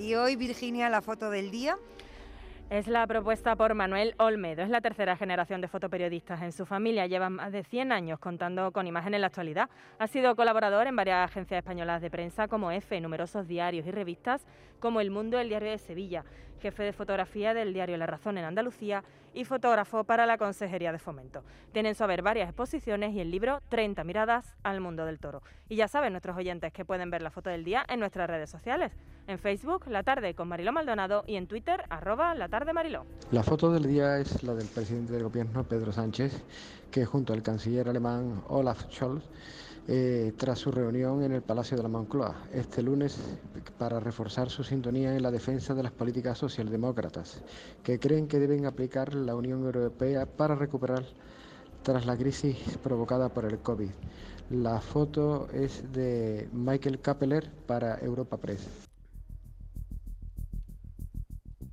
Y hoy, Virginia, la foto del día. Es la propuesta por Manuel Olmedo. Es la tercera generación de fotoperiodistas en su familia. Lleva más de 100 años contando con imagen en la actualidad. Ha sido colaborador en varias agencias españolas de prensa como EFE, numerosos diarios y revistas como El Mundo, el Diario de Sevilla, jefe de fotografía del diario La Razón en Andalucía y fotógrafo para la Consejería de Fomento. Tienen su haber varias exposiciones y el libro 30 miradas al mundo del toro. Y ya saben nuestros oyentes que pueden ver la foto del día en nuestras redes sociales. En Facebook, La Tarde con Mariló Maldonado y en Twitter, arroba La Tarde Mariló. La foto del día es la del presidente del gobierno, Pedro Sánchez, que junto al canciller alemán Olaf Scholz eh, tras su reunión en el Palacio de la Moncloa este lunes para reforzar su sintonía en la defensa de las políticas socialdemócratas que creen que deben aplicar la Unión Europea para recuperar tras la crisis provocada por el COVID. La foto es de Michael Kappeler para Europa Press.